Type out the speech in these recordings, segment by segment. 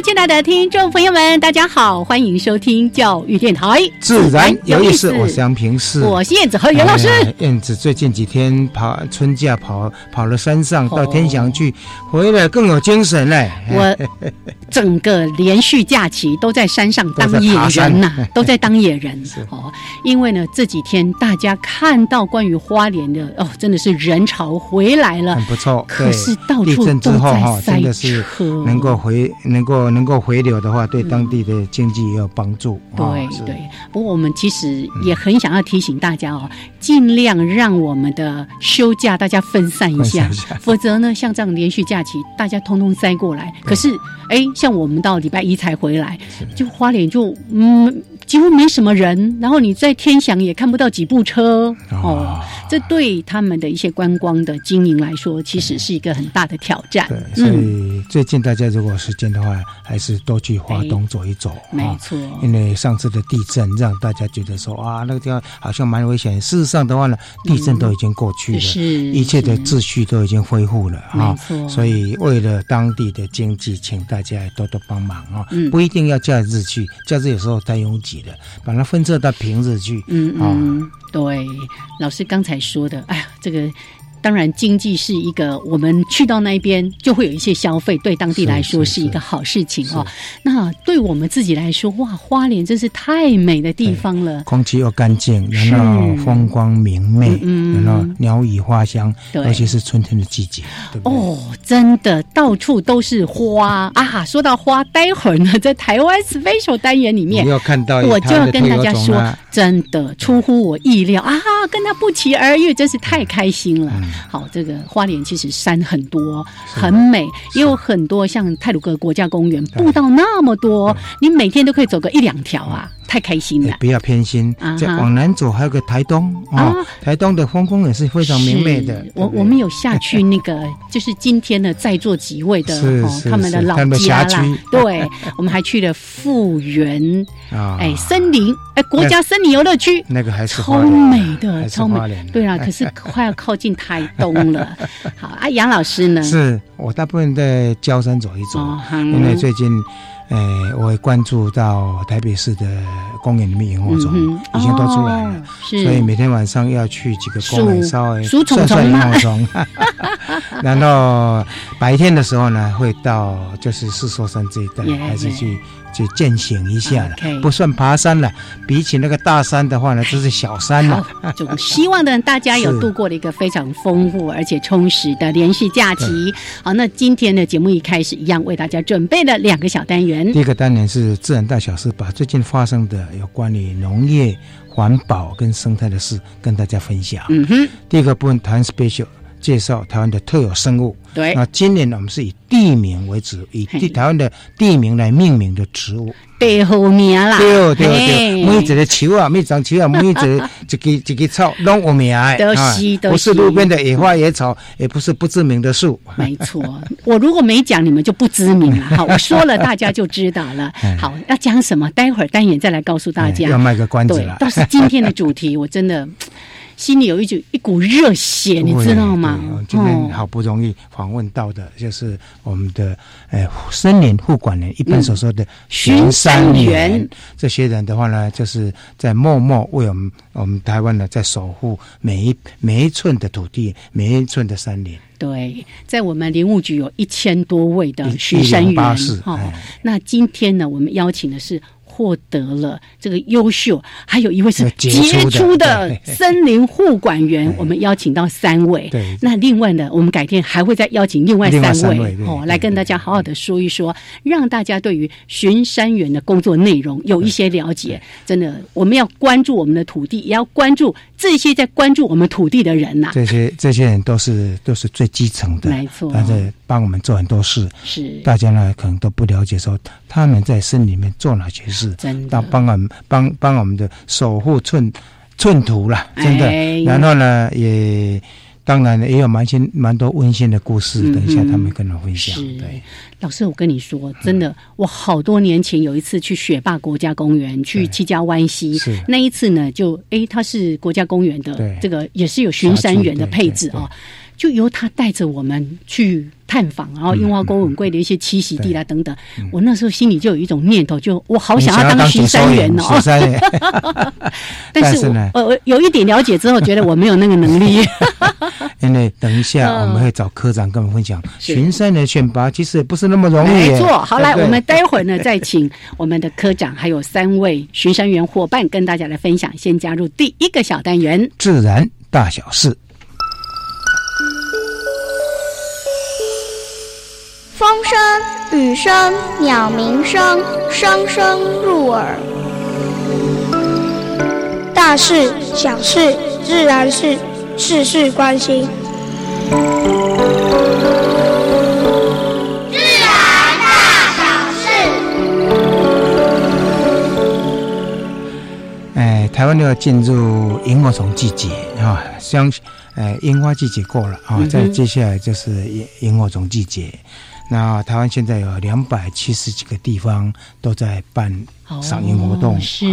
亲爱的听众朋友们，大家好，欢迎收听教育电台，自然有意思。我是杨平世，我是燕子和袁老师。燕子最近几天跑春假，跑跑了山上，到天祥去，回来更有精神嘞。我整个连续假期都在山上当野人呐，都在当野人。哦，因为呢这几天大家看到关于花莲的哦，真的是人潮回来了，很不错。可是到处都在塞车，能够回能够。能够回流的话，对当地的经济也有帮助。对对，不过我们其实也很想要提醒大家哦，尽量让我们的休假大家分散一下，否则呢，像这样连续假期，大家通通塞过来。可是，哎，像我们到礼拜一才回来，就花莲就嗯。几乎没什么人，然后你在天祥也看不到几部车哦，这对他们的一些观光的经营来说，其实是一个很大的挑战。对，所以最近大家如果时间的话，还是多去华东走一走。没错，因为上次的地震让大家觉得说啊，那个地方好像蛮危险。事实上的话呢，地震都已经过去了，是一切的秩序都已经恢复了啊。所以为了当地的经济，请大家多多帮忙啊。嗯，不一定要假日去，假日有时候太拥挤了。把它分撤到平日去。嗯嗯，对，老师刚才说的，哎呀，这个。当然，经济是一个，我们去到那边就会有一些消费，对当地来说是一个好事情哦。那对我们自己来说，哇，花莲真是太美的地方了，空气又干净，然后风光明媚，然后鸟语花香，尤其是春天的季节。哦，真的到处都是花。啊！说到花，待会儿呢，在台湾 special 单元里面，要看到我就要跟大家说，真的出乎我意料。啊，跟他不期而遇，真是太开心了。好，这个花莲其实山很多，很美，也有很多像泰鲁格国家公园步道那么多，你每天都可以走个一两条啊。太开心了！不要偏心，再往南走还有个台东啊，台东的风光也是非常明媚的。我我们有下去那个，就是今天的在座几位的他们的老家啦。对，我们还去了富源啊，哎，森林哎，国家森林游乐区，那个还是超美的，超美。对啊，可是快要靠近台东了。好啊，杨老师呢？是我大部分在焦山走一走，因为最近。哎，我会关注到台北市的公园里面萤火虫，已经都出来了，所以每天晚上要去几个公园稍微算算萤火虫。然后白天的时候呢，会到就是四座山这一带，还是去。去践行一下了，不算爬山了。比起那个大山的话呢，这是小山了。就希望呢，大家有度过了一个非常丰富而且充实的连续假期。好，那今天的节目一开始一样为大家准备了两个小单元。第一个单元是自然大小事，把最近发生的有关于农业、环保跟生态的事跟大家分享。嗯哼。第一个部分谈 special。介绍台湾的特有生物。对，那今年呢，我们是以地名为主，以地台湾的地名来命名的植物。地后名啦。对对对，每一个树啊，每张树啊，每一个一个一个草拢有名的。都是都是。不是路边的野花野草，也不是不知名的树。没错，我如果没讲，你们就不知名了。好，我说了，大家就知道了。好，要讲什么？待会儿单元再来告诉大家。要卖个关子了。倒是今天的主题，我真的。心里有一股一股热血，你知道吗？今天好不容易访问到的，就是我们的呃森林护管人，一般所说的巡山员。这些人的话呢，就是在默默为我们我们台湾呢，在守护每一每一寸的土地，每一寸的山林。对，在我们林务局有一千多位的巡山员。哈，那今天呢，我们邀请的是。获得了这个优秀，还有一位是杰出的森林护管员，我们邀请到三位。对，那另外呢，我们改天还会再邀请另外三位哦，来跟大家好好的说一说，让大家对于巡山员的工作内容有一些了解。真的，我们要关注我们的土地，也要关注这些在关注我们土地的人呐。这些这些人都是都是最基层的，没错，帮我们做很多事。是，大家呢可能都不了解，说他们在森林里面做哪些事，到帮我们帮帮我们的守护寸寸土了，真的。然后呢，也当然也有蛮些蛮多温馨的故事，等一下他们跟我分享。对，老师，我跟你说，真的，我好多年前有一次去雪霸国家公园，去七家湾溪，那一次呢，就哎，它是国家公园的，这个也是有巡山员的配置啊。就由他带着我们去探访，然后樱花沟很贵的一些栖息地啦等等。我那时候心里就有一种念头，就我好想要当巡山员哦。但是我呃有一点了解之后，觉得我没有那个能力。因为等一下我们会找科长跟我们分享巡山的选拔，其实也不是那么容易。没错，好来，我们待会儿呢再请我们的科长还有三位巡山员伙伴跟大家来分享。先加入第一个小单元：自然大小事。风声、雨声、鸟鸣声，声声入耳。大事、小事、自然事，事事关心。自然大小事。哎，台湾要进入萤火虫季节啊，相，哎，樱花季节过了啊，再接下来就是萤萤火虫季节。那台湾现在有两百七十几个地方都在办赏萤活动，是。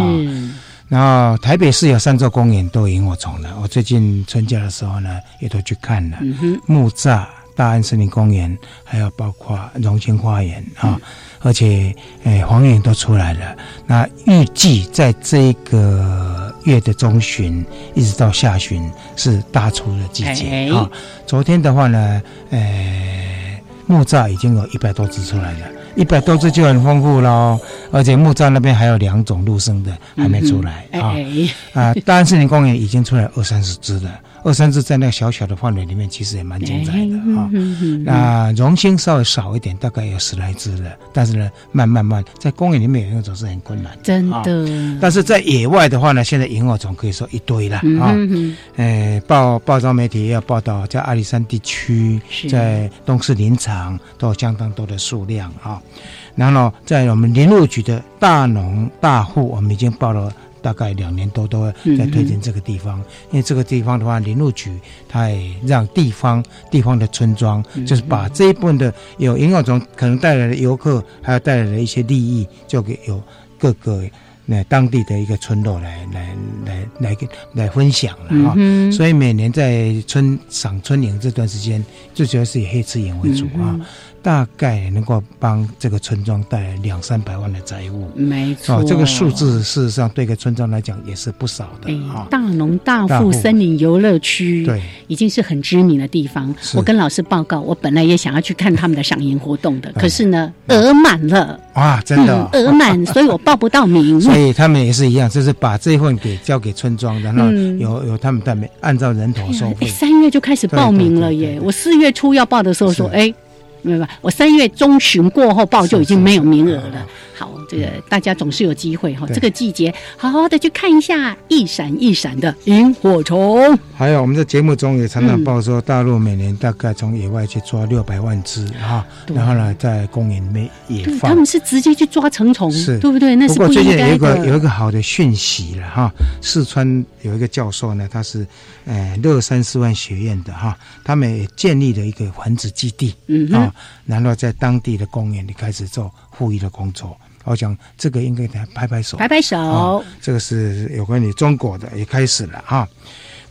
然后台北市有三座公园都有萤火虫了。我最近春假的时候呢，也都去看了。木栅大安森林公园，还有包括荣兴花园啊，而且诶黄莺都出来了。那预计在这个月的中旬一直到下旬是大出的季节啊。昨天的话呢，诶。木栅已经有一百多只出来了，一百多只就很丰富喽。而且木栅那边还有两种陆生的还没出来啊啊！大安森林公园已经出来二三十只了。二三只在那个小小的范围里面，其实也蛮精彩的哈。那荣兴稍微少一点，大概有十来只了。但是呢，慢慢慢在公园里面有那种是很困难，真的。但是在野外的话呢，现在萤火虫可以说一堆了啊。诶，报报章媒体也要报道，在阿里山地区，在东势林场都有相当多的数量啊。然后在我们林务局的大农大户，我们已经报了。大概两年多都在推进这个地方，因为这个地方的话，林路局它也让地方地方的村庄，就是把这一部分的有萤火虫可能带来的游客，还有带来的一些利益，就给有各个那当地的一个村落来来来来来分享了哈。所以每年在春赏春莺这段时间，最主要是以黑翅莺为主啊。大概能够帮这个村庄带来两三百万的财务，没错。这个数字事实上对一个村庄来讲也是不少的啊。大农大富森林游乐区，对，已经是很知名的地方。我跟老师报告，我本来也想要去看他们的赏萤活动的，可是呢，额满了啊，真的额满，所以我报不到名。所以他们也是一样，就是把这一份给交给村庄，然后有有他们在按照人头收费。三月就开始报名了耶！我四月初要报的时候说，哎。明白，我三月中旬过后报就已经没有名额了。好，这个大家总是有机会哈。这个季节，好好的去看一下一闪一闪的萤火虫。还有，我们在节目中也常常报说，大陆每年大概从野外去抓六百万只哈，然后呢，在公园里面野放。他们是直接去抓成虫，是，对不对？那是不过最近有一个有一个好的讯息了哈，四川有一个教授呢，他是呃乐山师范学院的哈，他们也建立了一个繁殖基地，嗯啊，然后在当地的公园里开始做护育的工作。我想这个应该他拍拍手，拍拍手。这个是有关于中国的，也开始了哈。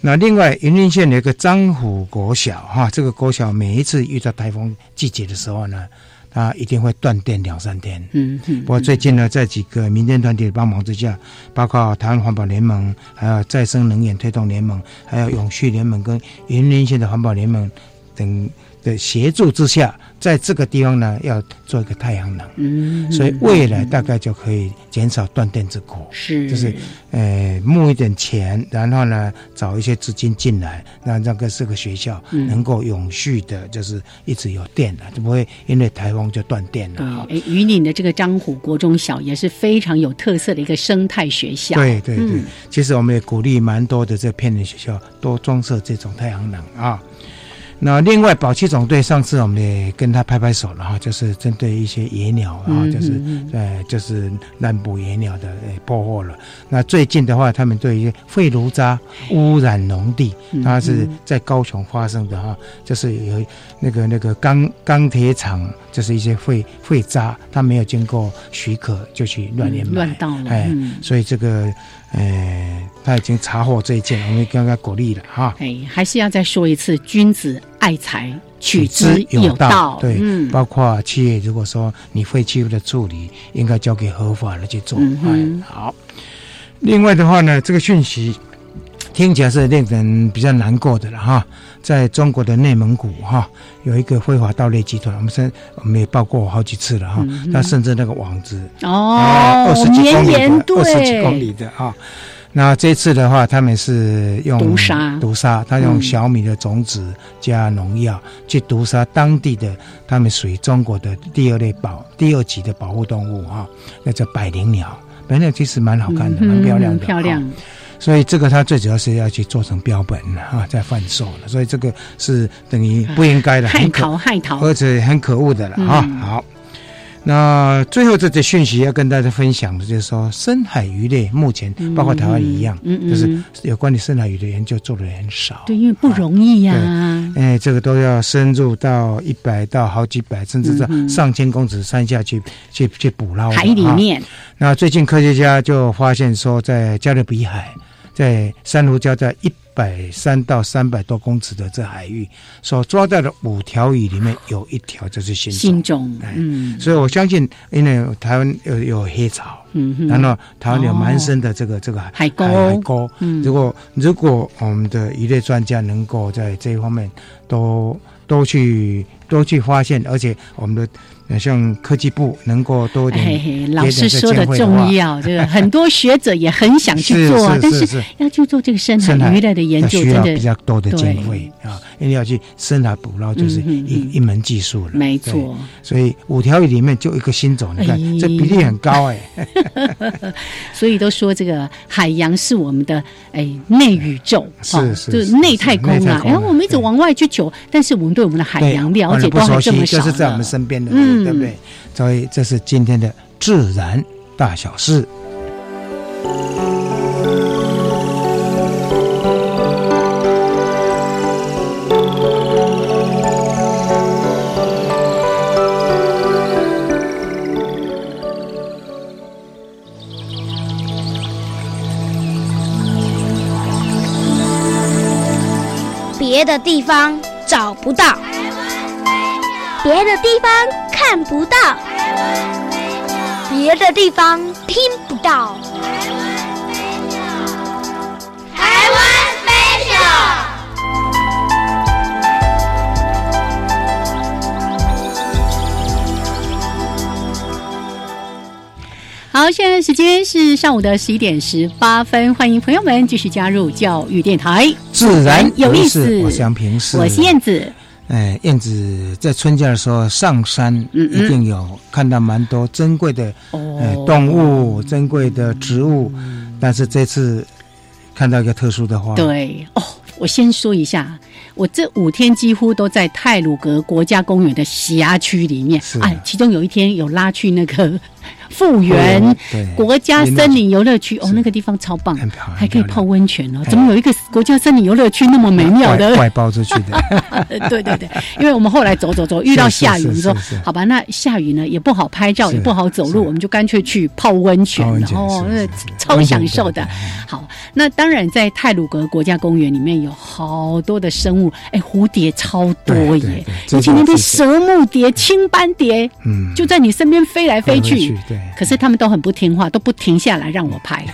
那另外，云林县有一个张虎国小哈，这个国小每一次遇到台风季节的时候呢，它一定会断电两三天。嗯嗯。不过最近呢，在几个民间团体的帮忙之下，包括台湾环保联盟、还有再生能源推动联盟、还有永续联盟跟云林县的环保联盟等。的协助之下，在这个地方呢，要做一个太阳能，嗯，所以未来大概就可以减少断电之苦，是，就是，呃，募一点钱，然后呢，找一些资金进来，让这个这个学校能够永续的，就是一直有电了，就不会因为台风就断电了。对，榆林的这个张虎国中小也是非常有特色的一个生态学校。对对对，其实我们也鼓励蛮多的这偏远学校多装设这种太阳能啊。那另外，保七总队上次我们也跟他拍拍手了哈，就是针对一些野鸟啊，就是呃，就是滥捕野鸟的破获了。那最近的话，他们对于废炉渣污染农地，它是在高雄发生的哈，就是有那个那个钢钢铁厂，就是一些废废渣，它没有经过许可就去乱掩乱倒了，哎，所以这个。哎，他已经查获这一件，我们刚刚鼓励了哈。哎，还是要再说一次，君子爱财，取之有道。对，包括企业，如果说你废弃物的处理，应该交给合法的去做。嗯，好。另外的话呢，这个讯息听起来是令人比较难过的了哈。在中国的内蒙古哈，有一个非法盗猎集团，我们甚我们也报过好几次了哈。那甚至那个网子哦，二十几公里的，二十几公里的啊。那这次的话，他们是用毒杀，毒杀，他用小米的种子加农药去毒杀当地的，他们属于中国的第二类保第二级的保护动物哈，那叫百灵鸟。百灵鸟其实蛮好看的，蛮漂亮的，漂亮。所以这个它最主要是要去做成标本啊，在贩售了。所以这个是等于不应该的，害逃害逃，而且很可恶的了啊。好。那最后这则讯息要跟大家分享的，就是说深海鱼类目前包括台湾一样，就是有关于深海鱼的研究做的很少。对，因为不容易呀。哎，这个都要深入到一百到好几百，甚至是上千公尺山下去去去捕捞海里面。那最近科学家就发现说，在加勒比海，在珊瑚礁在一。百三到三百多公尺的这海域，所抓到的五条鱼里面有一条就是新新种，嗯，所以我相信，因为台湾有有黑潮，嗯，然后台湾有蛮深的这个这个海沟，海沟，嗯，如果如果我们的鱼类专家能够在这一方面都都去都去发现，而且我们的。像科技部能够多点，老师说的重要，这个 很多学者也很想去做，但是要去做这个深海鱼类的研究，真的比较多的经费啊，因为要去深海捕捞就是一一门技术了，没错。所以五条鱼里面就一个新种，你看这比例很高哎。所以都说这个海洋是我们的哎内宇宙，是是，就是内太空啊。然后我们一直往外去求，但是我们对我们的海洋了解都还这么少，就是在我们身边的。对不对？所以这是今天的自然大小事。别的地方找不到。别的地方看不到，别的地方听不到。台湾 special。好，现在时间是上午的十一点十八分，欢迎朋友们继续加入教育电台，自然有意思。我是燕子。哎，燕子在春假的时候上山，一定有看到蛮多珍贵的哎动物、珍贵的植物。但是这次看到一个特殊的花。对哦，我先说一下，我这五天几乎都在泰鲁格国家公园的辖区里面。哎，其中有一天有拉去那个。复原国家森林游乐区哦，那个地方超棒，还可以泡温泉哦。怎么有一个国家森林游乐区那么美妙的？外包出去的。对对对，因为我们后来走走走遇到下雨，我们说好吧，那下雨呢也不好拍照，也不好走路，我们就干脆去泡温泉，哦，那超享受的。好，那当然在泰鲁格国家公园里面有好多的生物，哎，蝴蝶超多耶，而且那边蛇目蝶、青斑蝶，嗯，就在你身边飞来飞去。对，可是他们都很不听话，都不停下来让我拍。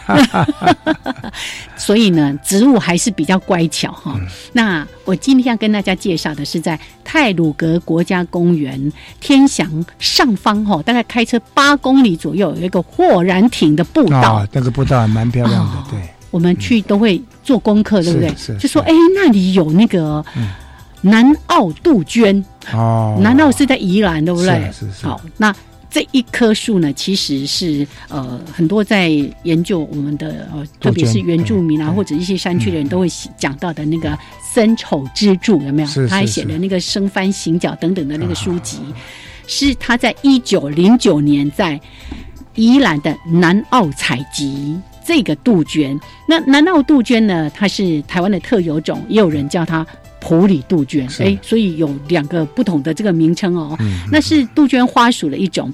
所以呢，植物还是比较乖巧哈。那我今天要跟大家介绍的是在泰鲁格国家公园天祥上方哈，大概开车八公里左右有一个豁然亭的步道，那个步道还蛮漂亮的。对，我们去都会做功课，对不对？就说哎，那里有那个南澳杜鹃哦，南澳是在宜兰，对不对？是是。好，那。这一棵树呢，其实是呃很多在研究我们的呃，特别是原住民啊，或者一些山区的人都会讲到的那个森丑之柱，有没有？他还写了那个生番行脚等等的那个书籍，是他在一九零九年在宜兰的南澳采集这个杜鹃。那南澳杜鹃呢，它是台湾的特有种，也有人叫它普里杜鹃。哎，所以有两个不同的这个名称哦。那是杜鹃花属的一种。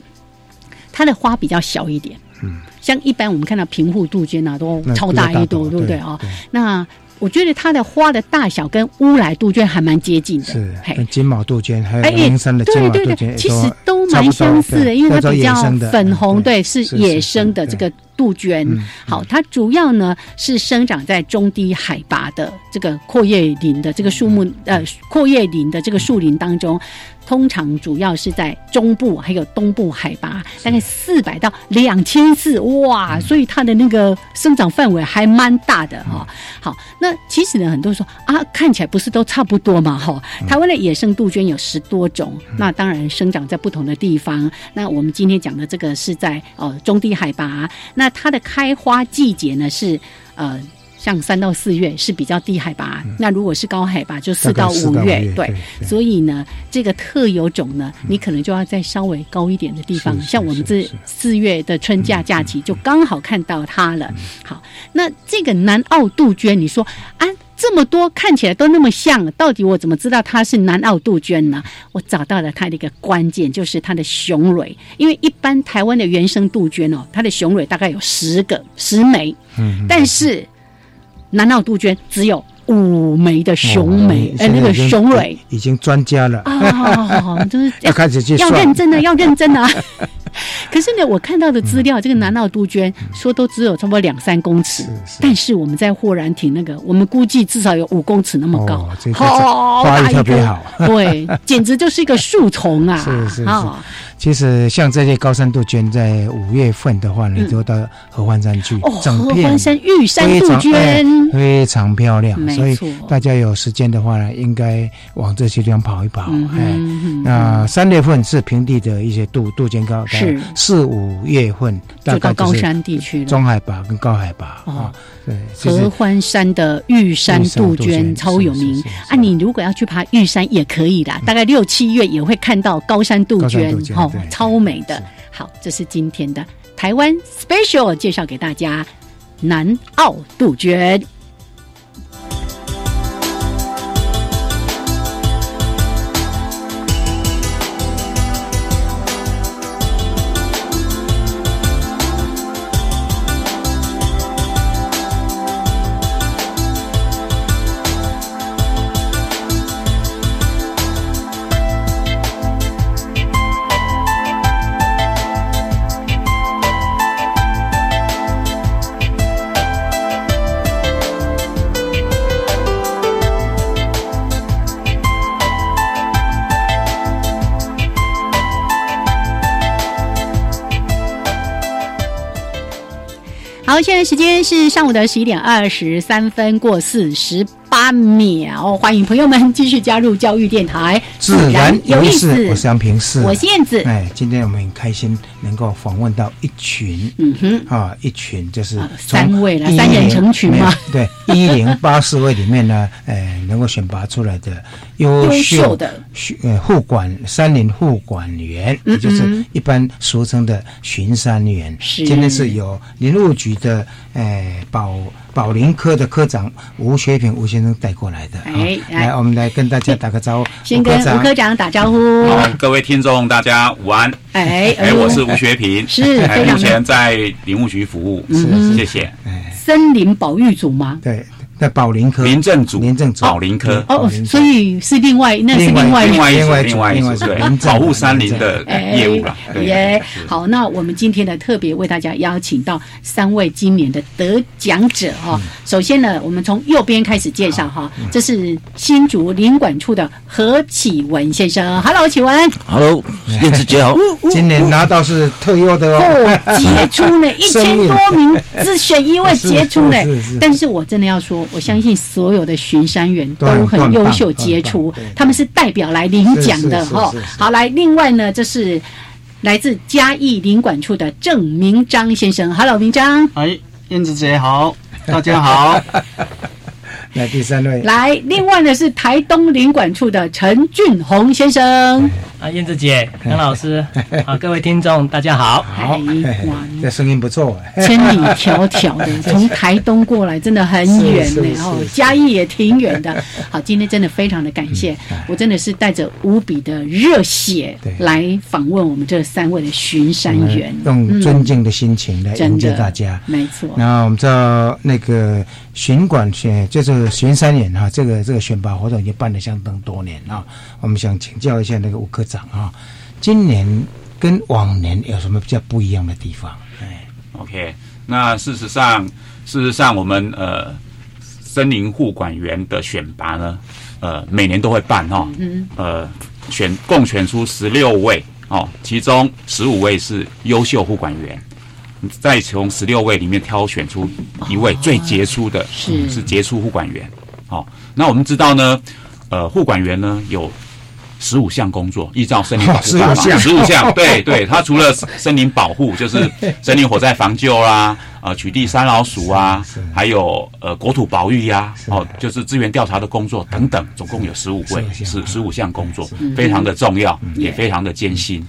它的花比较小一点，嗯，像一般我们看到平户杜鹃啊，都超大一朵，对不对啊？那我觉得它的花的大小跟乌来杜鹃还蛮接近的，是金毛杜鹃还有林山的金毛杜鹃，其实都蛮相似的，因为它比较粉红，对，是野生的这个。杜鹃，好，它主要呢是生长在中低海拔的这个阔叶林的这个树木，呃，阔叶林的这个树林当中，通常主要是在中部还有东部海拔，大概四百到两千四，哇，所以它的那个生长范围还蛮大的哈。好，那其实呢，很多人说啊，看起来不是都差不多嘛，哈。台湾的野生杜鹃有十多种，那当然生长在不同的地方。那我们今天讲的这个是在呃中低海拔，那。它的开花季节呢是呃，像三到四月是比较低海拔，那如果是高海拔就四到五月，对。所以呢，这个特有种呢，你可能就要在稍微高一点的地方，像我们这四月的春假假期就刚好看到它了。好，那这个南澳杜鹃，你说啊？这么多看起来都那么像，到底我怎么知道它是南澳杜鹃呢？我找到了它的一个关键，就是它的雄蕊。因为一般台湾的原生杜鹃哦，它的雄蕊大概有十个十枚，嗯，但是南澳杜鹃只有五枚的雄蕊，哎，那个雄蕊已经专家了啊，就是 要开始要认真的，要认真的。可是呢，我看到的资料，这个南澳杜鹃说都只有差不多两三公尺，但是我们在霍然亭那个，我们估计至少有五公尺那么高，好大一个，对，简直就是一个树丛啊！是是是。其实像这些高山杜鹃，在五月份的话，你都到合欢山去，整片。山玉山杜鹃。非常漂亮，所以大家有时间的话呢，应该往这些地方跑一跑。哎，那三月份是平地的一些杜杜鹃高，是四五月份大概高山地区中海拔跟高海拔啊。对，合欢山的玉山杜鹃超有名啊！你如果要去爬玉山也可以啦，大概六七月也会看到高山杜鹃，哦，超美的。好，这是今天的台湾 special 介绍给大家，南澳杜鹃。在时间是上午的十一点二十三分过四十。八秒，欢迎朋友们继续加入教育电台，自然有意思。我是杨平世，我是燕子。哎，今天我们很开心能够访问到一群，嗯哼，啊，一群就是三位了，三人成群嘛。对，一零八四位里面呢，哎，能够选拔出来的优秀的呃护管山林护管员，也就是一般俗称的巡山员。是，今天是由林务局的呃保。保林科的科长吴学平吴先生带过来的，哎，来，我们来跟大家打个招呼。先跟吴科长打招呼。好，各位听众，大家午安。哎，哎，我是吴学平，是目前在林务局服务，是谢谢。哎森林保育组吗？对，在保林科，林政组，林政组，保林科。哦，所以是另外，那是另外另外另外另外一对保护山林的业务了。耶，好，那我们今天呢，特别为大家邀请到三位今年的得奖者哈。首先呢，我们从右边开始介绍哈，这是新竹林管处的何启文先生。Hello，启文。Hello，燕子姐好。今年拿到是特优的哦，杰出呢，一千多名自选一位 杰出呢。但是我真的要说。我相信所有的巡山员都很优秀杰出，他们是代表来领奖的哈。好，来，另外呢，这是来自嘉义领管处的郑明章先生。Hello，明章。哎，燕子姐好，大家好。来第三位，来，另外呢是台东领馆处的陈俊宏先生。啊，燕子姐，杨老师，啊，各位听众，大家好。好，哇，这声音不错，千里迢迢的 从台东过来，真的很远呢。然后嘉义也挺远的。好，今天真的非常的感谢，我真的是带着无比的热血来访问我们这三位的巡山员，用尊敬的心情来迎接大家。没错。然后我们知道那个巡管选就是巡山员哈，这个这个选拔活动已经办了相当多年啊。我们想请教一下那个吴科。长啊，今年跟往年有什么比较不一样的地方？哎，OK，那事实上，事实上，我们呃，森林护管员的选拔呢，呃，每年都会办哈，嗯呃，选共选出十六位哦，其中十五位是优秀护管员，再从十六位里面挑选出一位最杰出的，是。是杰出护管员。好，那我们知道呢，呃，护管员呢有。十五项工作，依照森林保护 法，十五项，对对，他除了森林保护，就是 森林火灾防救啦，呃，取缔山老鼠啊，还有呃国土保育呀，哦，就是资源调查的工作等等，总共有十五位，是十五项工作，非常的重要，也非常的艰辛。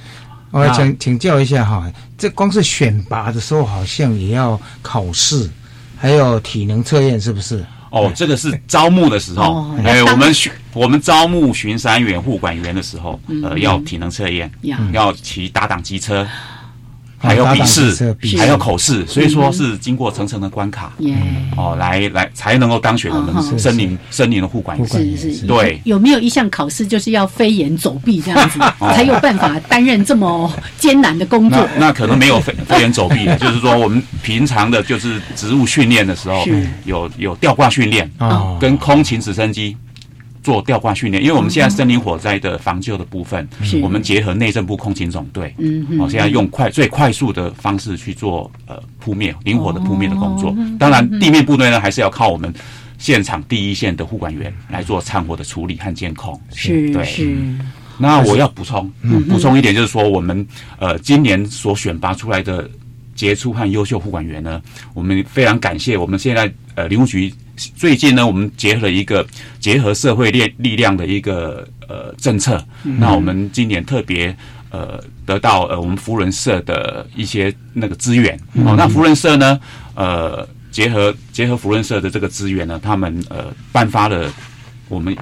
我请请教一下哈，这光是选拔的时候，好像也要考试，还有体能测验，是不是？哦，这个是招募的时候，哎，我们巡我们招募巡山员、护管员的时候，呃，要体能测验，要骑打挡机车。还有笔试，还有口试，所以说是经过层层的关卡，哦，来来才能够当选我们森林森林的护管员。是是，对。有没有一项考试就是要飞檐走壁这样子，才有办法担任这么艰难的工作？那可能没有飞 飞檐走壁，就是说我们平常的就是植物训练的时候，有有吊挂训练啊，跟空勤直升机。做吊挂训练，因为我们现在森林火灾的防救的部分，我们结合内政部空勤总队，嗯，哦，现在用快最快速的方式去做呃扑灭灵活的扑灭的工作。当然，地面部队呢还是要靠我们现场第一线的护管员来做残火的处理和监控。是，对，是。那我要补充，补充一点，就是说我们呃今年所选拔出来的杰出和优秀护管员呢，我们非常感谢我们现在呃林务局。最近呢，我们结合了一个结合社会力力量的一个呃政策。那我们今年特别呃得到呃我们福伦社的一些那个资源。哦，那福伦社呢，呃结合结合福伦社的这个资源呢，他们呃颁发了我们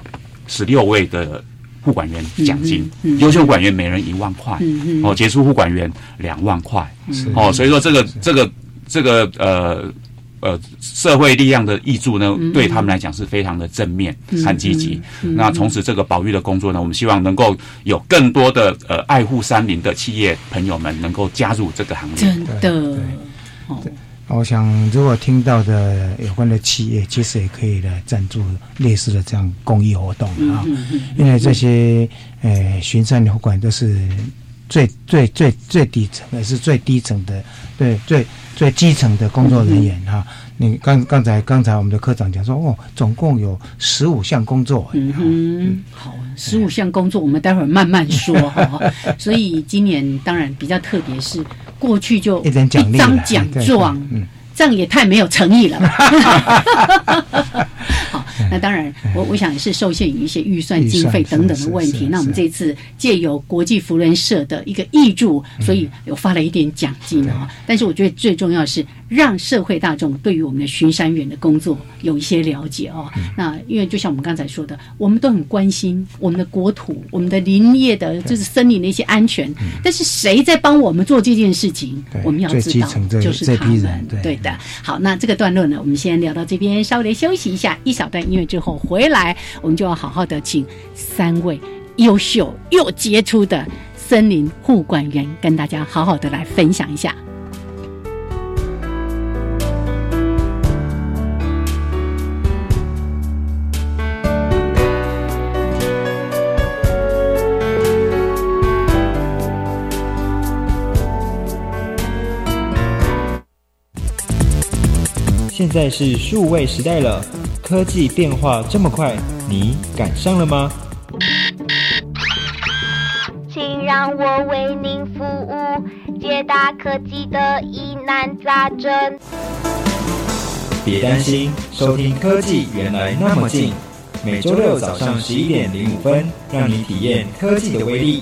十六位的护管员奖金，优秀管员每人一万块，哦，杰出护管员两万块。哦，所以说这个这个这个呃。呃，社会力量的益助呢，对他们来讲是非常的正面和积极。那从此这个保育的工作呢，我们希望能够有更多的呃爱护山林的企业朋友们能够加入这个行业。真的，对我想如果听到的有关的企业，其实也可以来赞助类似的这样公益活动啊。因为这些呃巡山的管都是最最最最底层，也是最低层的，对最。最基层的工作人员哈，你刚刚才刚才我们的科长讲说哦，总共有十五项工作。嗯，好，十五项工作我们待会儿慢慢说哈。所以今年当然比较特别，是过去就一张奖状，嗯，这样也太没有诚意了。好，那当然，我我想也是受限于一些预算经费等等的问题。那我们这次借由国际福人社的一个益助，所以有发了一点奖金啊。但是我觉得最重要是让社会大众对于我们的巡山员的工作有一些了解哦。那因为就像我们刚才说的，我们都很关心我们的国土、我们的林业的，就是森林的一些安全。但是谁在帮我们做这件事情？我们要知道，就是他们。对的。好，那这个段落呢，我们先聊到这边，稍微休息一下，一小段音乐之后回来，我们就要好好的请三位优秀又杰出的森林护管员跟大家好好的来分享一下。现在是数位时代了，科技变化这么快，你赶上了吗？请让我为您服务，解答科技的疑难杂症。别担心，收听科技原来那么近，每周六早上十一点零五分，让你体验科技的威力。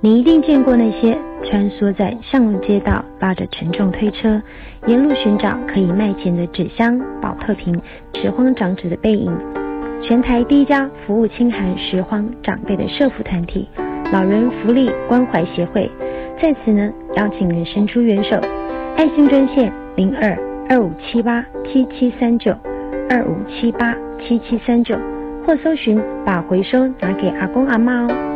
你一定见过那些穿梭在巷路街道、拉着沉重推车、沿路寻找可以卖钱的纸箱、保特瓶、拾荒长者的背影。全台第一家服务清寒拾荒长辈的社福团体——老人福利关怀协会，在此呢邀请您伸出援手，爱心专线零二二五七八七七三九二五七八七七三九，或搜寻把回收拿给阿公阿妈哦。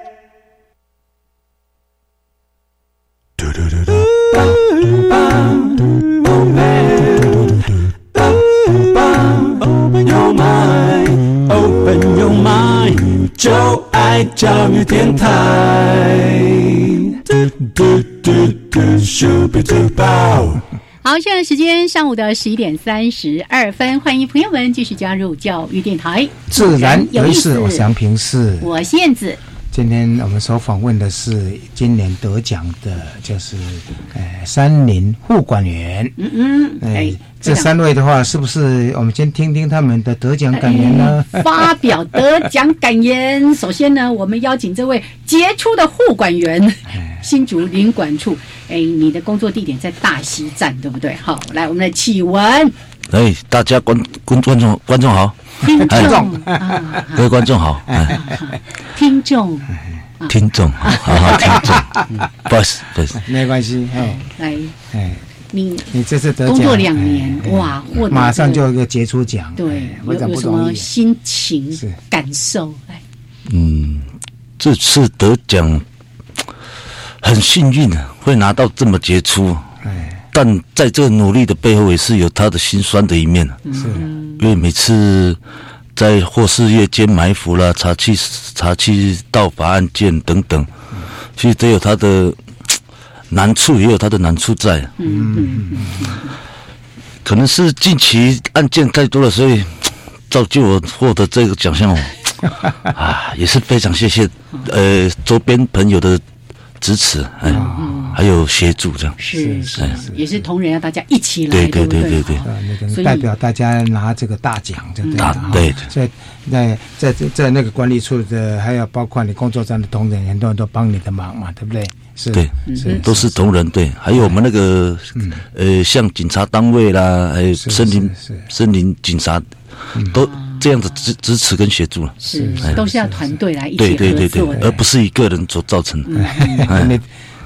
就爱教育电台。好，现在时间上午的十一点三十二分，欢迎朋友们继续加入教育电台。自然有意思，我杨平是，我燕子。今天我们所访问的是今年得奖的，就是呃山林护管员。嗯嗯，哎，这三位的话，是不是我们先听听他们的得奖感言呢？发表得奖感言。首先呢，我们邀请这位杰出的护管员，新竹林管处。哎，你的工作地点在大溪站，对不对？好，来，我们来启文。哎，大家观观观众观众好。听众，各位观众好，听众，听众，好好听众，不好意思，不好意思，没关系，哎，来，哎，你你这次得工作两年，哇，获得马上就有一个杰出奖，对，有有什么心情感受？来，嗯，这次得奖很幸运啊，会拿到这么杰出，哎，但在这努力的背后，也是有他的心酸的一面是。因为每次在或是夜间埋伏啦、查缉、查缉盗法案件等等，其实都有他的难处，也有他的难处在。嗯。可能是近期案件太多了，所以造就我获得这个奖项哦。啊，也是非常谢谢呃周边朋友的支持，哎。还有协助这样。是是也是同仁要大家一起来，对对对对对，那个代表大家拿这个大奖，对不对？对，在在在在在那个管理处的，还有包括你工作站的同仁，很多人都帮你的忙嘛，对不对？是，对，是都是同仁，对，还有我们那个呃，像警察单位啦，还有森林森林警察，都这样子支支持跟协助了。是，都是要团队来一起合作的，而不是一个人所造成的。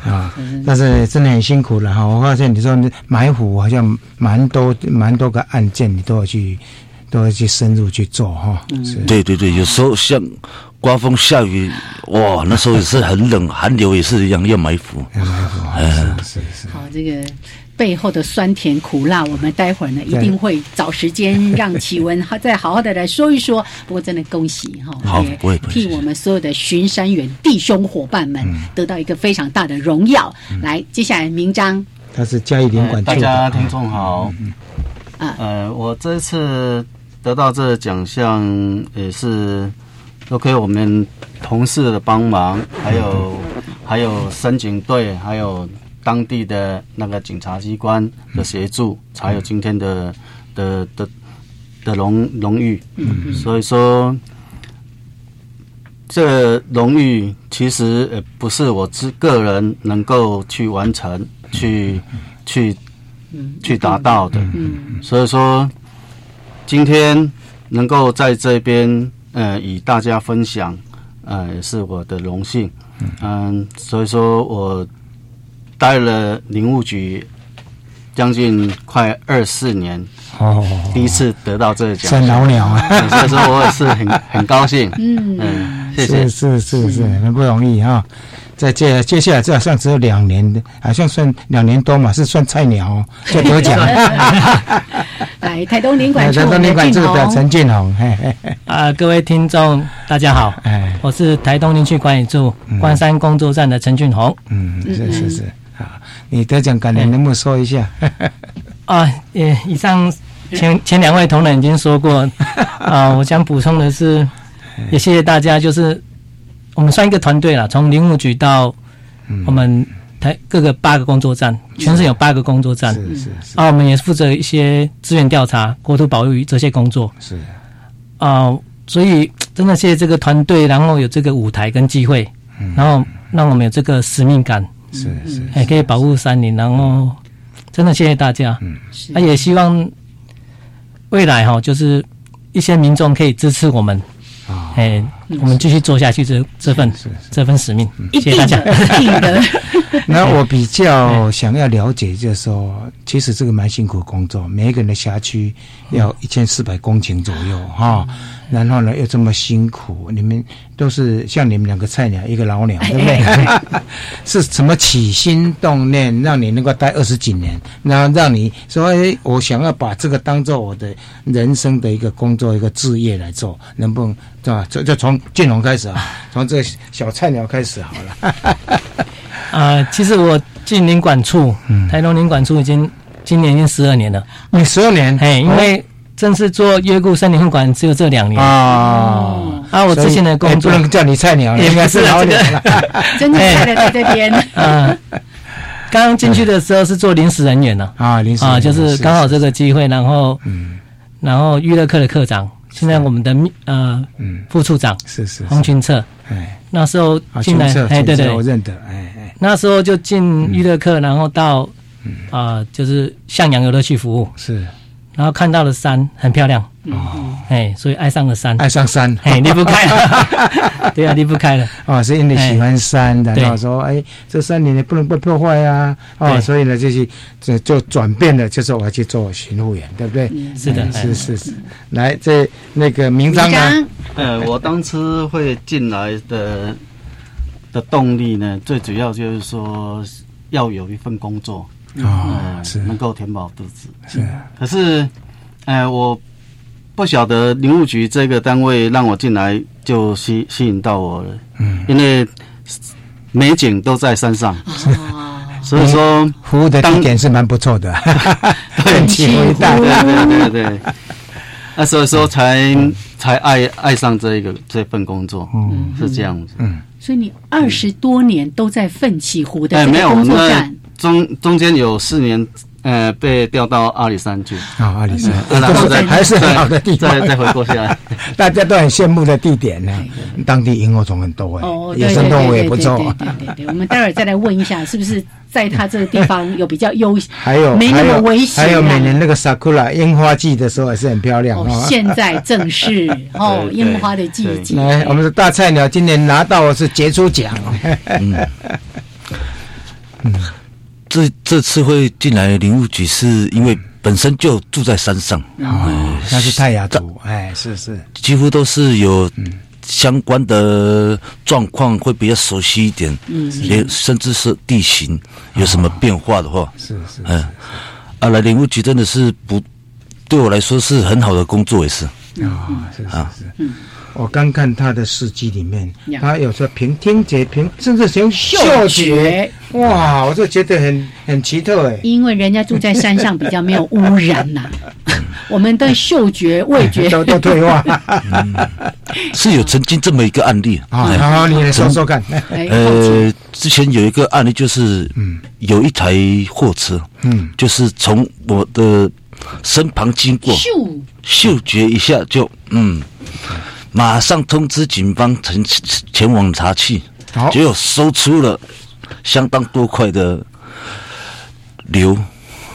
啊，但是真的很辛苦了哈！我发现你说埋伏好像蛮多蛮多个案件，你都要去都要去深入去做哈。对对对，有时候像刮风下雨，哇，那时候也是很冷，寒流也是一样要埋伏。要埋伏，嗯，是是。好，这个。背后的酸甜苦辣，我们待会儿呢一定会找时间让启文好再好好的来说一说。不过真的恭喜哈，也替我们所有的巡山员弟兄伙伴们得到一个非常大的荣耀。来，接下来名章，他是嘉义领馆大家听众好，啊，呃，我这次得到这个奖项也是都可以我们同事的帮忙，还有还有申警队，还有。当地的那个警察机关的协助，才有今天的的的的荣荣誉。所以说，这荣誉其实呃不是我自个人能够去完成、去去去达到的。所以说，今天能够在这边呃与大家分享，呃也是我的荣幸。嗯，所以说我。待了林务局将近快二四年，哦，第一次得到这个奖，算老鸟。啊，所以说我也是很 很高兴，嗯。嗯，谢谢，是是是，很不容易哈。在接接下来这好像只有两年的，好像算两年多嘛，是算菜鸟就得奖。来 台东领馆台东领馆这个陈俊宏，啊，各位听众大家好，哎，我是台东林区管理处关山工作站的陈俊宏，嗯，是是是。你得奖感言能不能说一下？啊，也以上前前两位同仁已经说过，啊，我想补充的是，也谢谢大家，就是我们算一个团队了，从林务局到我们台各个八个工作站，全省有八个工作站，是是是，啊，我们也负责一些资源调查、国土保育这些工作，是。啊，所以真的谢谢这个团队，然后有这个舞台跟机会，然后让我们有这个使命感。是是，还可以保护山林，然后真的谢谢大家。嗯，那也希望未来哈，就是一些民众可以支持我们啊，哎，我们继续做下去这这份这份使命。谢谢大家。那我比较想要了解，就是说，其实这个蛮辛苦工作，每一个人的辖区要一千四百公顷左右哈。然后呢，又这么辛苦，你们都是像你们两个菜鸟，一个老鸟，对不对？是什么起心动念让你能够待二十几年？然后让你说，哎，我想要把这个当做我的人生的一个工作、一个置业来做，能不能对吧？就就从建龙开始啊，从这个小菜鸟开始好了。啊，其实我进领馆处，台东领馆处已经今年已经十二年了。你十二年？哎，因为。正式做约固森林会馆只有这两年。啊！啊，我之前的工作。不能叫你菜鸟，应该是老鸟了。真的菜鸟在这边。嗯，刚刚进去的时候是做临时人员呢。啊，临时啊，就是刚好这个机会，然后嗯，然后娱乐课的课长，现在我们的呃嗯。副处长是是洪群策。哎，那时候进来哎，对对，我认得哎哎，那时候就进娱乐课，然后到啊，就是向阳游乐区服务。是。然后看到了山很漂亮，哦，哎，所以爱上了山，爱上山，哎，离不开了，对啊，离不开了，哦，是因为喜欢山，然后说，哎，这山你不能被破坏啊，哦，所以呢，就是就就转变了，就是我要去做巡护员，对不对？是的，是是是，来，这那个名章呢？呃，我当初会进来的的动力呢，最主要就是说要有一份工作。啊，是。能够填饱肚子，是。可是，呃，我不晓得林务局这个单位让我进来就吸吸引到我了，嗯，因为美景都在山上，所以说服务的地点是蛮不错的，很期待，对对对对。那所以说才才爱爱上这一个这份工作，嗯，是这样子，嗯。所以你二十多年都在奋起湖的这个工作站。中中间有四年呃，被调到阿里山去。啊，阿里山，然后再 还是很好的地方，再再回过下来，大家都很羡慕的地点呢。当地萤火虫很多哎，野生动物也不错。对对对，我们待会儿再来问一下，是不是在他这个地方有比较优，还有没那么危险？还有每年那个 sakura 樱花季的时候也是很漂亮哦。现在正是哦樱花的季节。来，我们的大菜鸟今年拿到的是杰出奖。嗯。这这次会进来林务局，是因为本身就住在山上，哦，那是泰雅族，哎，是是，几乎都是有相关的状况，会比较熟悉一点，嗯，也甚至是地形有什么变化的话，是是，嗯，啊，来林务局真的是不对我来说是很好的工作，也是，啊，是是是，嗯。我刚看他的事迹里面，他有时候凭听觉，凭甚至凭嗅觉，哇，我就觉得很很奇特哎。因为人家住在山上，比较没有污染呐，我们的嗅觉、味觉 都都退化。是有曾经这么一个案例啊，好，你来说说看。呃，之前有一个案例，就是嗯，有一台货车，嗯，就是从我的身旁经过，嗅。嗅觉一下就嗯。马上通知警方前前往查气，结果搜出了相当多块的硫，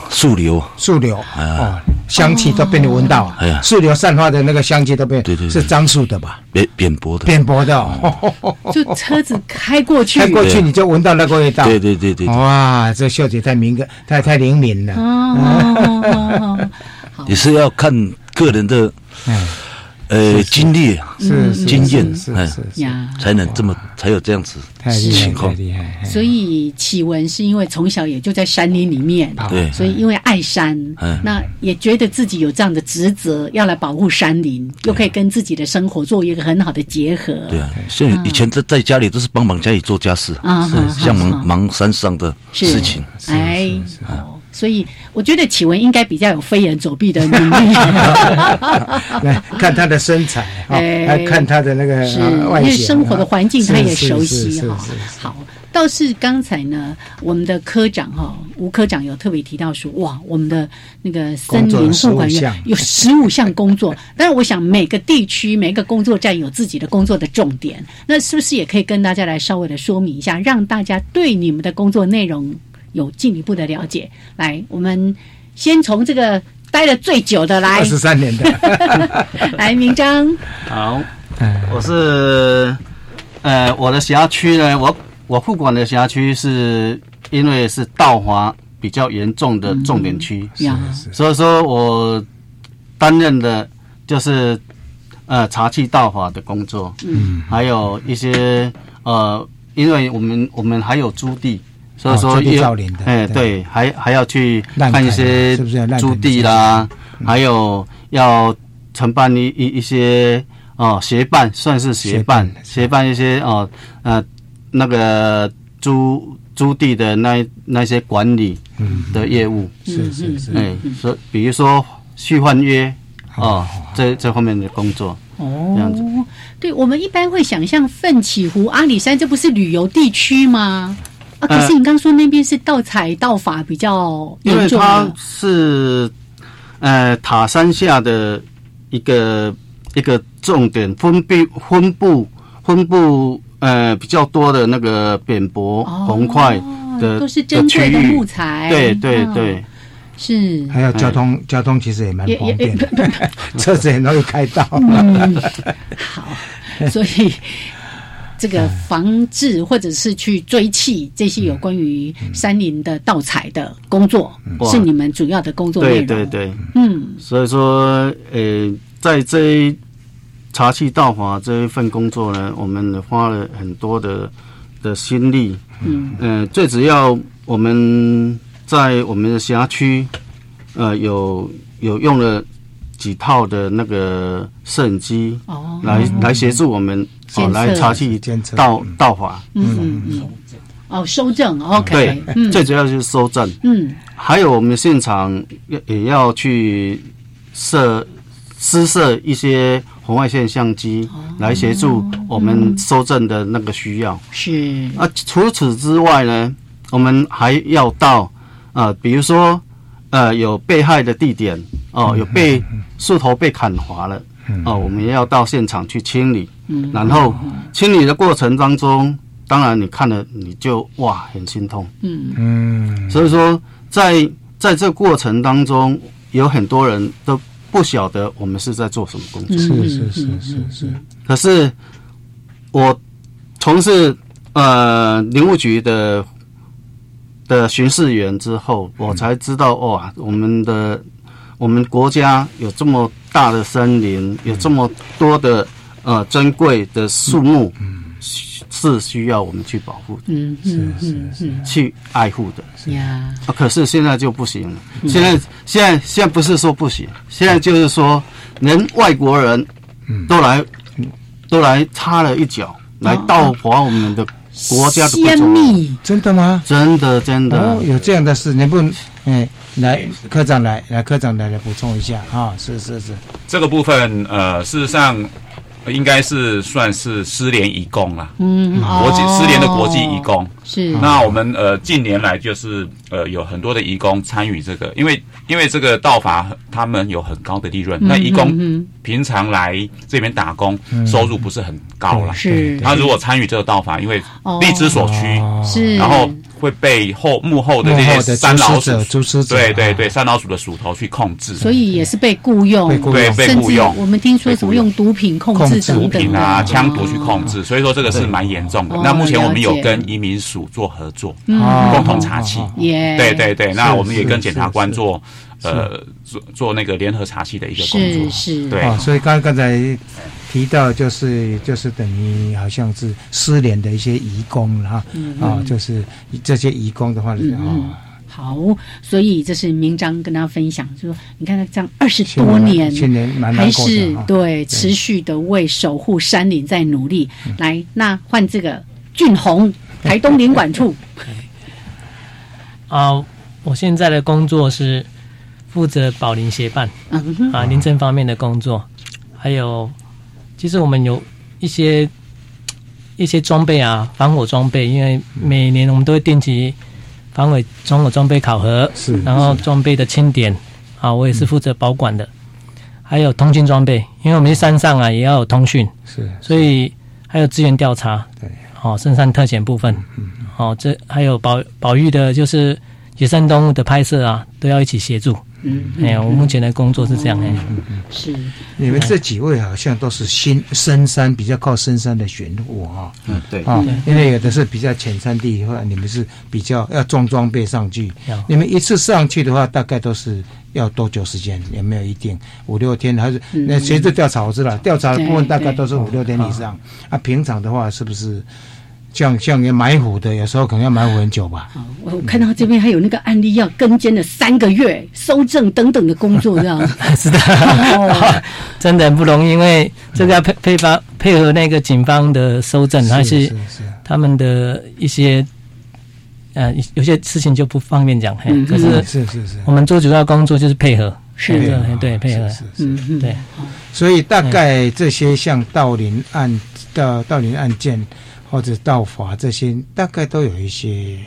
树硫，树硫哦，香气都被你闻到，哎。呀，树硫散发的那个香气都被，对对，是樟树的吧？扁扁薄的，扁薄的，就车子开过去，开过去你就闻到那个味道，对对对对，哇，这嗅觉太敏感，太太灵敏了，哦，也是要看个人的，嗯。呃，经历是经验，是是呀，才能这么才有这样子情况。所以启文是因为从小也就在山林里面，对，所以因为爱山，那也觉得自己有这样的职责，要来保护山林，又可以跟自己的生活做一个很好的结合。对啊，像以前在在家里都是帮忙家里做家事，啊，像忙忙山上的事情，哎。所以我觉得启文应该比较有飞檐走壁的能力。来看他的身材，来看他的那个外形，生活的环境他也熟悉哈。好，倒是刚才呢，我们的科长哈吴科长有特别提到说，哇，我们的那个森林护管员有十五项工作。但是我想每个地区每个工作站有自己的工作的重点，那是不是也可以跟大家来稍微的说明一下，让大家对你们的工作内容？有进一步的了解，来，我们先从这个待的最久的来，二十三年的，来，明章，好，我是，呃，我的辖区呢，我我副管的辖区是因为是盗伐比较严重的重点区，所以说我担任的就是呃茶器道法的工作，嗯，还有一些呃，因为我们我们还有租地。所以说要哎对，还还要去看一些租地啦，还有要承办一一一些哦协办，算是协办协办一些哦呃那个租租地的那那些管理的业务。是是是。哎，说比如说续换约哦。这这方面的工作哦这样子，对我们一般会想象奋起湖阿里山，这不是旅游地区吗？啊！可是你刚说那边是盗采盗法比较严重，因为它是呃塔山下的一个一个重点分布分布分布呃比较多的那个扁薄红块的都是珍贵的木材，对对对，是。还有交通交通其实也蛮方便。的，车子很容易开到。好，所以。这个防治或者是去追弃这些有关于山林的盗采的工作，是你们主要的工作内容。对对对，嗯，所以说，呃，在这茶器盗伐这一份工作呢，我们花了很多的的心力。嗯嗯，最主要我们在我们的辖区，呃，有有用了几套的那个摄影机，哦，来来协助我们。哦，来查去盗盗法，嗯嗯嗯，哦，收证，OK，对，最主要就是收证，嗯，还有我们现场也也要去设施设一些红外线相机，来协助我们收证的那个需要。是。啊，除此之外呢，我们还要到啊，比如说呃有被害的地点哦，有被树头被砍伐了哦，我们也要到现场去清理。嗯，然后清理的过程当中，当然你看了你就哇很心痛。嗯嗯，所以说在在这过程当中，有很多人都不晓得我们是在做什么工作。是是是是是。可是我从事呃林务局的。的巡视员之后，我才知道哇，我们的我们国家有这么大的森林，有这么多的呃珍贵的树木，是需要我们去保护的，嗯是是是，去爱护的。呀。可是现在就不行了，现在现在现在不是说不行，现在就是说连外国人都来都来插了一脚，来盗伐我们的。国家的仙蜜，真的吗？真的真的。哦，有这样的事，你不，哎，来科长来，来科长来来补充一下。啊，是是是，这个部分呃，事实上应该是算是失联遗工了，嗯，国际失联的国际遗工是。那我们呃近年来就是呃有很多的遗工参与这个，因为因为这个道法他们有很高的利润，那遗工平常来这边打工收入不是很高了，是。他如果参与这个道法，因为力之所趋，是，然后会被后幕后的这些山老鼠，对对对，山老鼠的鼠头去控制，所以也是被雇佣，对，被雇佣。我们听说什么用毒品控制毒品啊，枪毒去控制，所以说这个是蛮严重的。那目前我们有跟移民署做合作，共同查缉，对对对。那我们也跟检察官做。呃，做做那个联合查缉的一个工作，是，对，所以刚刚才提到，就是就是等于好像是失联的一些移工了哈，啊，就是这些移工的话，啊，好，所以这是明章跟大家分享，就说你看这样二十多年，还是对持续的为守护山林在努力。来，那换这个俊宏，台东林管处。啊，我现在的工作是。负责保林协办啊，林政方面的工作，还有其实我们有一些一些装备啊，防火装备，因为每年我们都会定期防伪装的装备考核，是，然后装备的清点啊，我也是负责保管的，还有通讯装备，因为我们去山上啊也要有通讯，是，所以还有资源调查，对，哦，深山特险部分，嗯，哦，这还有保保育的，就是野生动物的拍摄啊，都要一起协助。嗯，哎呀，我目前的工作是这样哎，嗯嗯，是。你们这几位好像都是新深山，比较靠深山的玄物哈。嗯，对啊，因为有的是比较浅山地或者，你们是比较要装装备上去。你们一次上去的话，大概都是要多久时间？有没有一定五六天？还是那随着调查我知道，调查的部分大概都是五六天以上。啊，平常的话是不是？像像埋伏的，有时候可能要埋伏很久吧。我看到这边还有那个案例，要跟监了三个月，收证等等的工作，这样。是的，真的不容易，因为这个要配配方配合那个警方的收证，还是他们的一些呃有些事情就不方便讲。可是是是是，我们做主要工作就是配合，是。对配合，嗯嗯。对。所以大概这些像盗林案、盗盗林案件。或者道法这些，大概都有一些，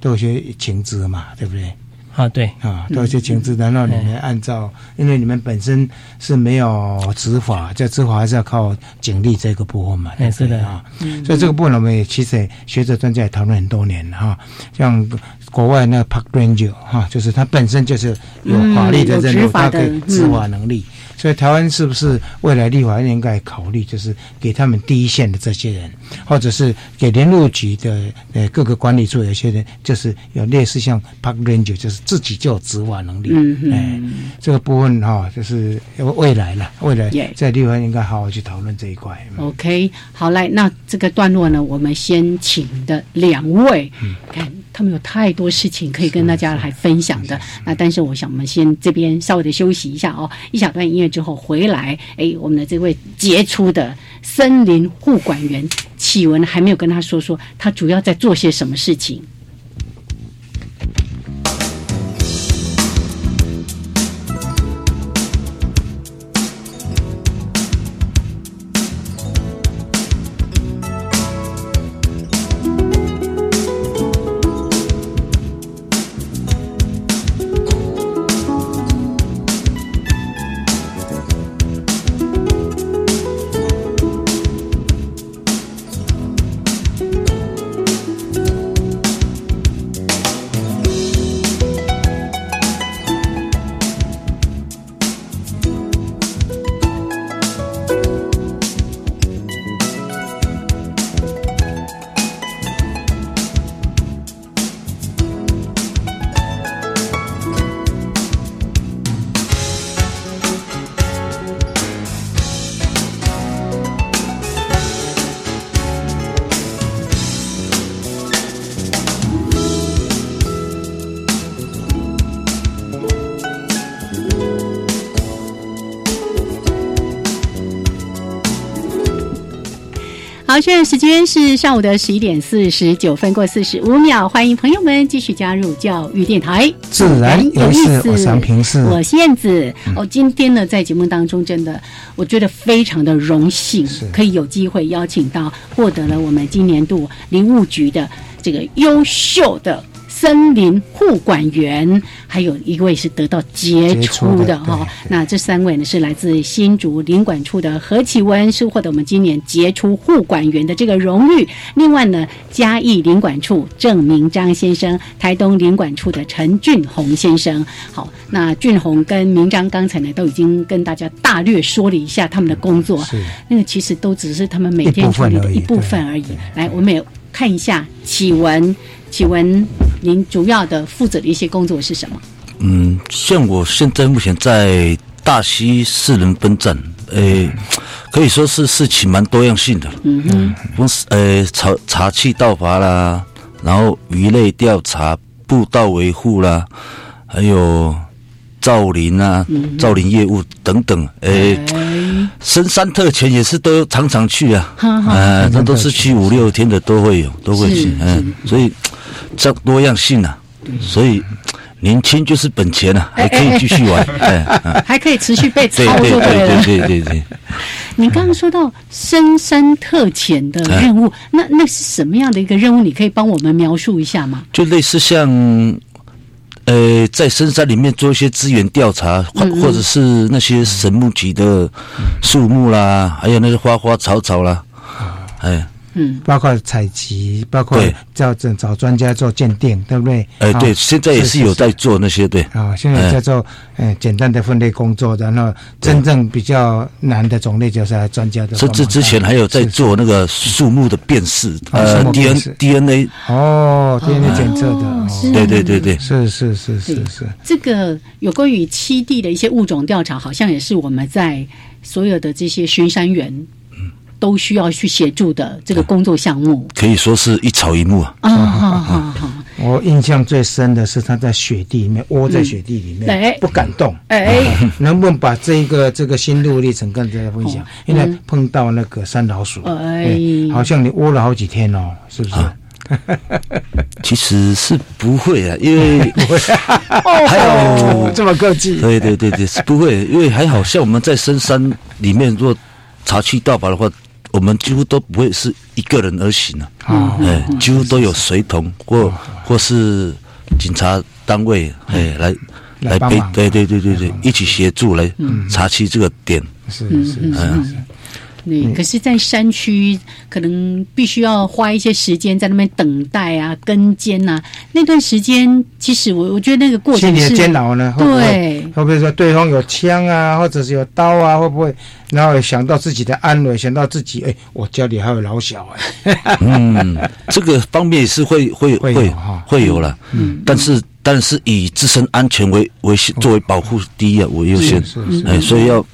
都有些情资嘛，对不对？啊，对啊，都有些情资。然后你们按照，因为你们本身是没有执法，这执法还是要靠警力这个部分嘛。是的啊，所以这个部分我们也其实学者专家也讨论很多年了哈。像国外那个 Park Ranger 哈，就是他本身就是有法律的这种，他的执法能力。所以台湾是不是未来立法应该考虑，就是给他们第一线的这些人，或者是给联络局的呃各个管理处有些人，就是有类似像 Park Ranger，就是自己就有执法能力。嗯哎，这个部分哈，就是未来了，未来在立法应该好好去讨论这一块。OK，好来，那这个段落呢，我们先请的两位，看他们有太多事情可以跟大家来分享的。那但是我想我们先这边稍微的休息一下哦，一小段音乐。之后回来，哎，我们的这位杰出的森林护管员启文还没有跟他说说，他主要在做些什么事情。好，现在时间是上午的十一点四十九分过四十五秒，欢迎朋友们继续加入教育电台，自然有意思。我是平视，我是燕子。哦，今天呢，在节目当中，真的我觉得非常的荣幸，可以有机会邀请到获得了我们今年度林务局的这个优秀的。森林护管员，还有一位是得到杰出的哈。那这三位呢是来自新竹林管处的何启文，是获得我们今年杰出护管员的这个荣誉。另外呢，嘉义林管处郑明章先生，台东林管处的陈俊宏先生。好，那俊宏跟明章刚才呢都已经跟大家大略说了一下他们的工作，那个其实都只是他们每天处理的一部分而已。来，我们也看一下启文。请问您主要的负责的一些工作是什么？嗯，像我现在目前在大溪四人分站，诶，可以说是事情蛮多样性的。嗯哼，公司诶查查气盗伐啦，然后鱼类调查、步道维护啦，还有造林啊、造林业务等等。诶，深山特权也是都常常去啊，啊，那都是去五六天的都会有，都会去。嗯，所以。这多样性啊，所以年轻就是本钱啊，还可以继续玩，哎，还可以持续被操作，对对对对对。你刚刚说到深山特遣的任务，那那是什么样的一个任务？你可以帮我们描述一下吗？就类似像，呃，在深山里面做一些资源调查，或或者是那些神木级的树木啦，还有那些花花草草啦，哎。嗯，包括采集，包括找找专家做鉴定，对不对？哎，对，现在也是有在做那些，对。啊，现在在做呃简单的分类工作，然后真正比较难的种类就是专家的。甚至之前还有在做那个树木的辨识，呃，D N D N A。哦，DNA 检测的，对对对对，是是是是是。这个有关于七地的一些物种调查，好像也是我们在所有的这些巡山员。都需要去协助的这个工作项目，可以说是一草一木啊。啊，好好好。我印象最深的是他在雪地里面窝在雪地里面，不敢动。哎，能不能把这个这个心路历程跟大家分享？因为碰到那个山老鼠，哎，好像你窝了好几天哦，是不是？其实是不会啊，因为 还有 这么客气。对对对对，是不会，因为还好像我们在深山里面，若查去盗伐的话。我们几乎都不会是一个人而行了，哎，几乎都有随同或或是警察单位，哎，来来背，对对对对对，一起协助来查清这个点，是是是。对，可是，在山区可能必须要花一些时间在那边等待啊、跟监呐。那段时间，其实我我觉得那个过程是煎熬呢。对，会不会说对方有枪啊，或者是有刀啊？会不会？然后想到自己的安危，想到自己，哎，我家里还有老小哎。嗯，这个方面是会会会会有了。嗯，但是但是以自身安全为为作为保护第一啊，为优先。是是。哎，所以要。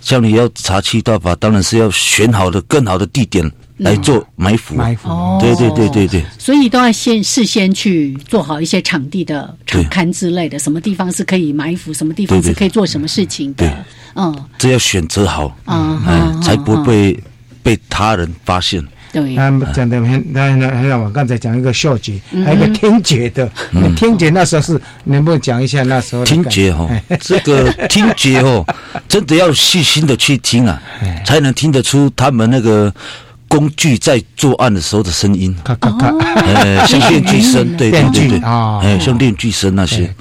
像你要查七道法，当然是要选好的、更好的地点来做埋伏。埋伏，对对对对对。所以都要先事先去做好一些场地的场勘之类的，什么地方是可以埋伏，什么地方是可以做什么事情的。嗯，这要选择好，嗯，才不会被他人发现。对，他讲的很，那那让我刚才讲一个嗅觉，还有一个听觉的。听觉那时候是能不能讲一下那时候？听觉哦，这个听觉哦，真的要细心的去听啊，才能听得出他们那个工具在作案的时候的声音。咔咔咔，哎，像电锯声，对对对对，哎，像电锯声那些，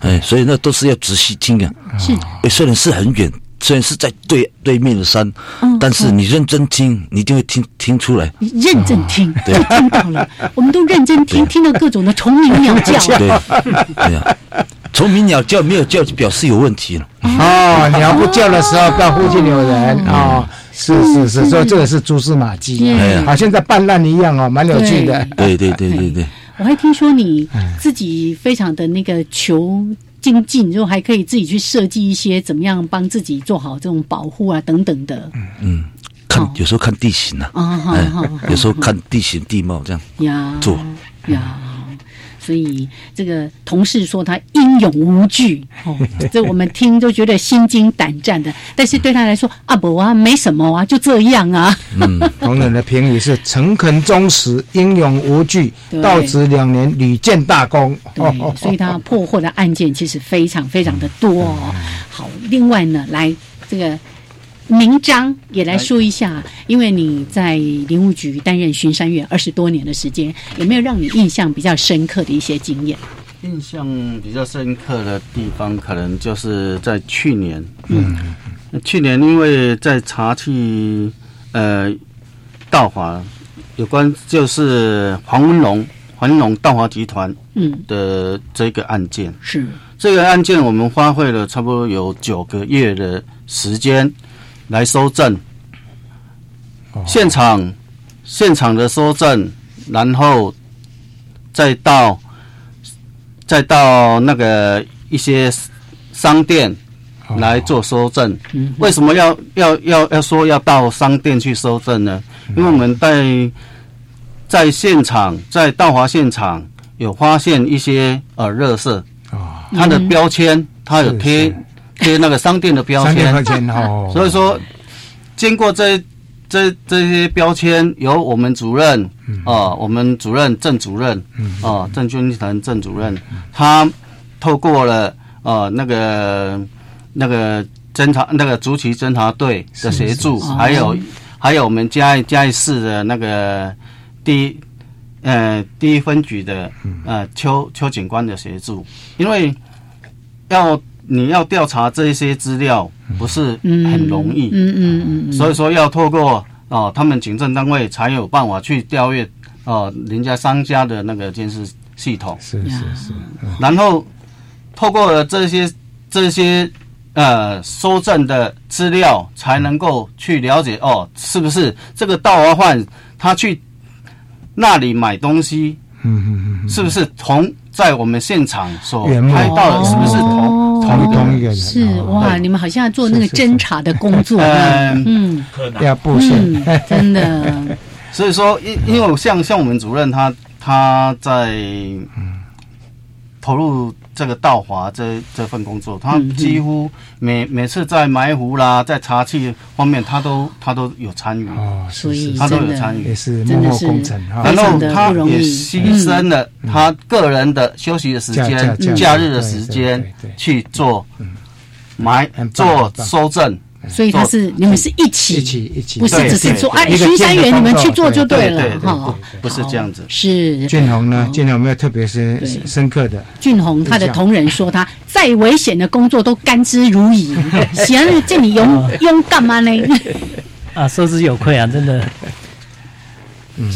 哎，所以那都是要仔细听啊。是，虽然是很远。虽然是在对对面的山，但是你认真听，你就会听听出来。你认真听，就听到了。我们都认真听，听到各种的虫鸣鸟叫。对，对呀，虫鸣鸟叫没有叫就表示有问题了。哦，鸟不叫的时候，不要附近有人啊。是是是，所以这个是蛛丝马迹，好像在泛滥一样哦，蛮有趣的。对对对对对。我还听说你自己非常的那个求。精进，然后还可以自己去设计一些怎么样帮自己做好这种保护啊等等的。嗯嗯，看有时候看地形啊，有时候看地形地貌这样呀做呀。所以这个同事说他英勇无惧，哦，这我们听都觉得心惊胆战的。但是对他来说，阿伯啊，没什么啊，就这样啊。嗯，同仁的评语是诚恳忠实、英勇无惧，到职两年屡建大功。对，所以他破获的案件其实非常非常的多。哦。好，另外呢，来这个。名章也来说一下，因为你在林务局担任巡山员二十多年的时间，有没有让你印象比较深刻的一些经验？印象比较深刻的地方，可能就是在去年。嗯，去年因为在查去呃道华有关，就是黄文龙、黄文龙道华集团嗯的这个案件，是这个案件，我们花费了差不多有九个月的时间。来收证，现场现场的收证，然后再到再到那个一些商店来做收证。为什么要要要要说要到商店去收证呢？因为我们在在现场在道华现场有发现一些呃热色啊，它的标签它有贴。贴那个商店的标签，所以说经过这这这些标签，由我们主任啊，我们主任郑主任啊，郑军腾郑主任，他透过了呃那个那个侦查那个竹崎侦查队的协助，还有还有我们嘉义嘉义市的那个第一呃第一分局的呃邱邱警官的协助，因为要。你要调查这些资料不是很容易，嗯嗯嗯，所以说要透过哦，他们警政单位才有办法去调阅哦，人家商家的那个监视系统，是是是，然后透过了这些这些呃收证的资料，才能够去了解哦，是不是这个盗挖犯他去那里买东西，嗯嗯嗯，是不是同在我们现场所拍到的，是不是同？同同一个人是哇，你们好像做那个侦查的工作，嗯，要布线，真的。所以说，因因为像像我们主任他他在投入。这个道华这这份工作，他几乎每每次在埋伏啦，在查器方面，他都他都有参与。哦，所以他都有参与，也是幕后工程。然后他也牺牲了他个人的休息的时间、假日的时间去做埋做收证。所以他是你们是一起，一起一起，不是只是说哎，巡山员你们去做就对了哈，不是这样子。是俊宏呢？俊宏有没有特别深深刻的？俊宏他的同仁说，他再危险的工作都甘之如饴。行，叫你勇勇干嘛呢？啊，受之有愧啊，真的。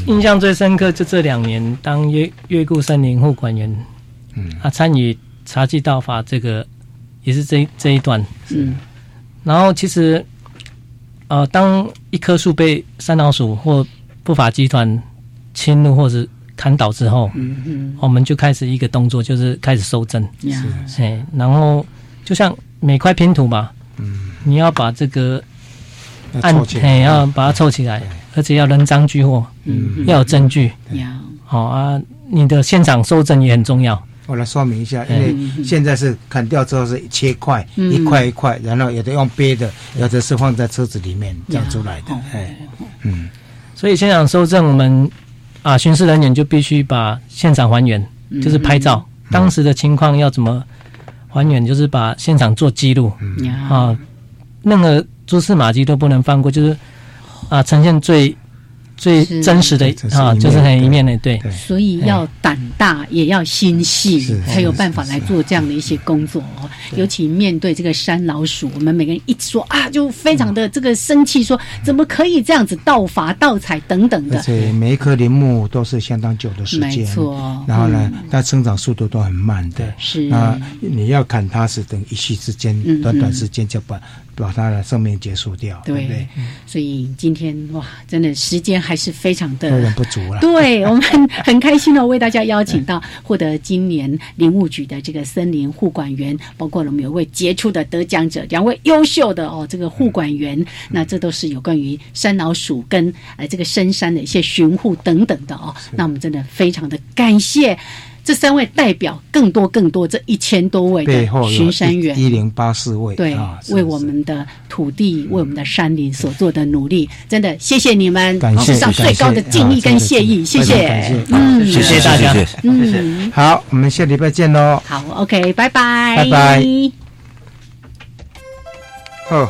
印象最深刻就这两年当越越固森林护管员，嗯，啊，参与茶具道法这个也是这这一段，嗯。然后其实，呃，当一棵树被三老鼠或不法集团侵入或者砍倒之后，嗯嗯，我们就开始一个动作，就是开始收证，是，哎，然后就像每块拼图嘛，嗯，你要把这个按，哎，要把它凑起来，而且要人赃俱获，嗯，要有证据，要，好啊，你的现场收证也很重要。我来说明一下，因为现在是砍掉之后是切块，一块一块，然后有的用背的，有的是放在车子里面这样出来的。哎，嗯，所以现场收证，我们啊巡视人员就必须把现场还原，就是拍照，当时的情况要怎么还原，就是把现场做记录。啊，任何蛛丝马迹都不能放过，就是啊呈现最。最真实的啊，就是很一面的，对。所以要胆大，也要心细，才有办法来做这样的一些工作哦。尤其面对这个山老鼠，我们每个人一说啊，就非常的这个生气，说怎么可以这样子盗伐盗采等等的。而且每一棵林木都是相当久的时间，没错。然后呢，它生长速度都很慢的，是。那你要砍它是等一夕之间，短短时间就把。把他的生命结束掉，对不对？所以今天哇，真的时间还是非常的有点不足了。对 我们很开心的为大家邀请到获得今年林务局的这个森林护管员，包括我们有位杰出的得奖者，两位优秀的哦这个护管员，那这都是有关于山老鼠跟呃这个深山的一些巡护等等的哦。那我们真的非常的感谢。这三位代表更多更多这一千多位的巡山员，一零八四位，对，为我们的土地、为我们的山林所做的努力，真的谢谢你们，史上最高的敬意跟谢意，谢谢，嗯，谢谢大家，嗯，好，我们下礼拜见喽，好，OK，拜拜，拜拜，哦。